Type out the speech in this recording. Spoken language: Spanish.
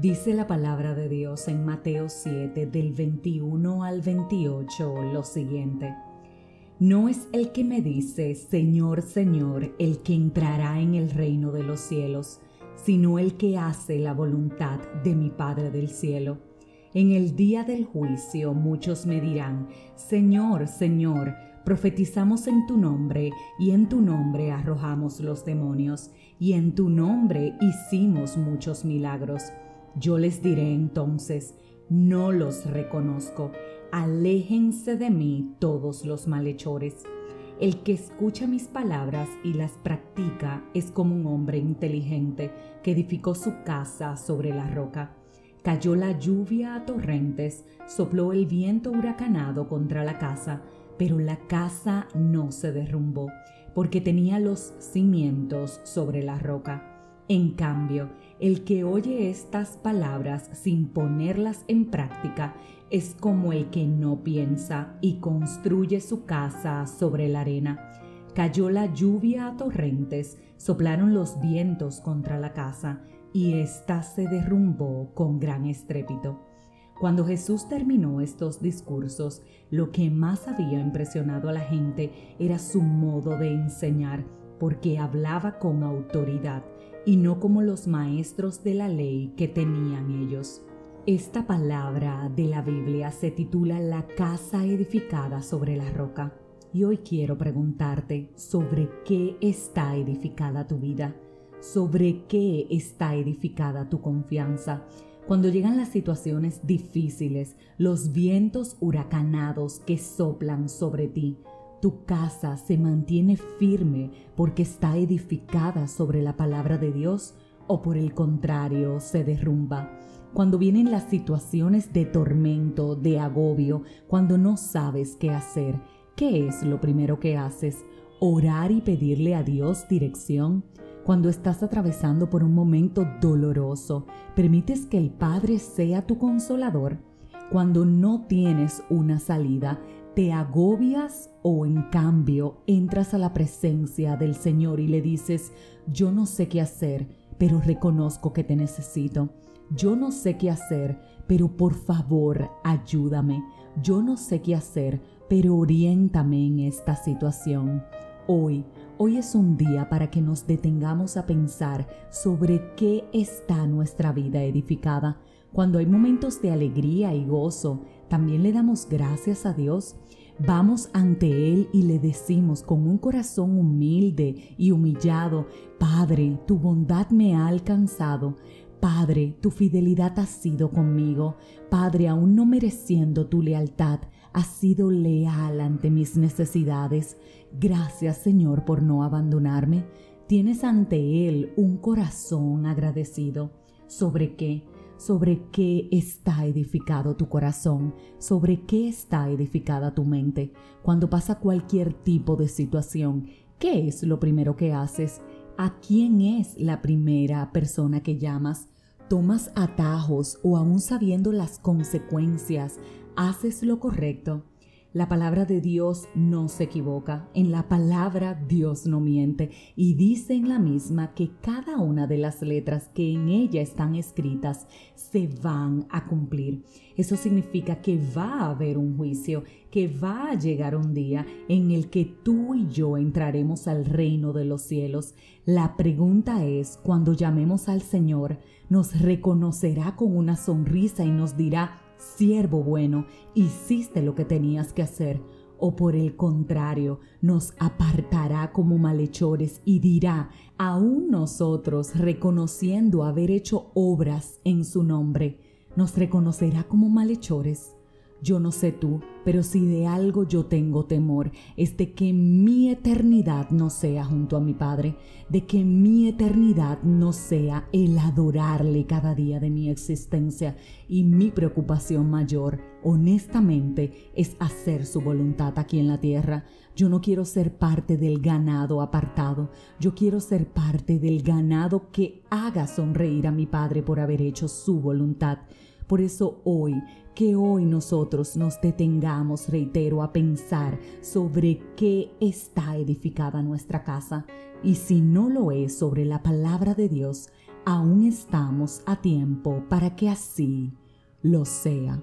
Dice la palabra de Dios en Mateo 7 del 21 al 28 lo siguiente. No es el que me dice, Señor, Señor, el que entrará en el reino de los cielos, sino el que hace la voluntad de mi Padre del cielo. En el día del juicio muchos me dirán, Señor, Señor, profetizamos en tu nombre y en tu nombre arrojamos los demonios y en tu nombre hicimos muchos milagros. Yo les diré entonces, no los reconozco, aléjense de mí todos los malhechores. El que escucha mis palabras y las practica es como un hombre inteligente que edificó su casa sobre la roca. Cayó la lluvia a torrentes, sopló el viento huracanado contra la casa, pero la casa no se derrumbó, porque tenía los cimientos sobre la roca. En cambio, el que oye estas palabras sin ponerlas en práctica es como el que no piensa y construye su casa sobre la arena. Cayó la lluvia a torrentes, soplaron los vientos contra la casa y ésta se derrumbó con gran estrépito. Cuando Jesús terminó estos discursos, lo que más había impresionado a la gente era su modo de enseñar, porque hablaba con autoridad y no como los maestros de la ley que tenían ellos. Esta palabra de la Biblia se titula La casa edificada sobre la roca. Y hoy quiero preguntarte sobre qué está edificada tu vida, sobre qué está edificada tu confianza. Cuando llegan las situaciones difíciles, los vientos huracanados que soplan sobre ti, tu casa se mantiene firme porque está edificada sobre la palabra de Dios o por el contrario se derrumba. Cuando vienen las situaciones de tormento, de agobio, cuando no sabes qué hacer, ¿qué es lo primero que haces? Orar y pedirle a Dios dirección. Cuando estás atravesando por un momento doloroso, permites que el Padre sea tu consolador. Cuando no tienes una salida, ¿Te agobias o en cambio entras a la presencia del Señor y le dices, yo no sé qué hacer, pero reconozco que te necesito? Yo no sé qué hacer, pero por favor ayúdame. Yo no sé qué hacer, pero oriéntame en esta situación. Hoy, hoy es un día para que nos detengamos a pensar sobre qué está nuestra vida edificada. Cuando hay momentos de alegría y gozo, también le damos gracias a Dios Vamos ante Él y le decimos con un corazón humilde y humillado, Padre, tu bondad me ha alcanzado. Padre, tu fidelidad ha sido conmigo. Padre, aún no mereciendo tu lealtad, has sido leal ante mis necesidades. Gracias Señor por no abandonarme. Tienes ante Él un corazón agradecido. ¿Sobre qué? Sobre qué está edificado tu corazón, sobre qué está edificada tu mente. Cuando pasa cualquier tipo de situación, ¿qué es lo primero que haces? ¿A quién es la primera persona que llamas? ¿Tomas atajos o aún sabiendo las consecuencias, haces lo correcto? La palabra de Dios no se equivoca, en la palabra Dios no miente y dice en la misma que cada una de las letras que en ella están escritas se van a cumplir. Eso significa que va a haber un juicio, que va a llegar un día en el que tú y yo entraremos al reino de los cielos. La pregunta es, cuando llamemos al Señor, nos reconocerá con una sonrisa y nos dirá, siervo bueno, hiciste lo que tenías que hacer, o por el contrario, nos apartará como malhechores y dirá, aún nosotros, reconociendo haber hecho obras en su nombre, nos reconocerá como malhechores. Yo no sé tú, pero si de algo yo tengo temor, es de que mi eternidad no sea junto a mi Padre, de que mi eternidad no sea el adorarle cada día de mi existencia. Y mi preocupación mayor, honestamente, es hacer su voluntad aquí en la tierra. Yo no quiero ser parte del ganado apartado, yo quiero ser parte del ganado que haga sonreír a mi Padre por haber hecho su voluntad. Por eso hoy, que hoy nosotros nos detengamos, reitero, a pensar sobre qué está edificada nuestra casa, Y si no lo es sobre la palabra de Dios, aún estamos a tiempo para que así lo sea.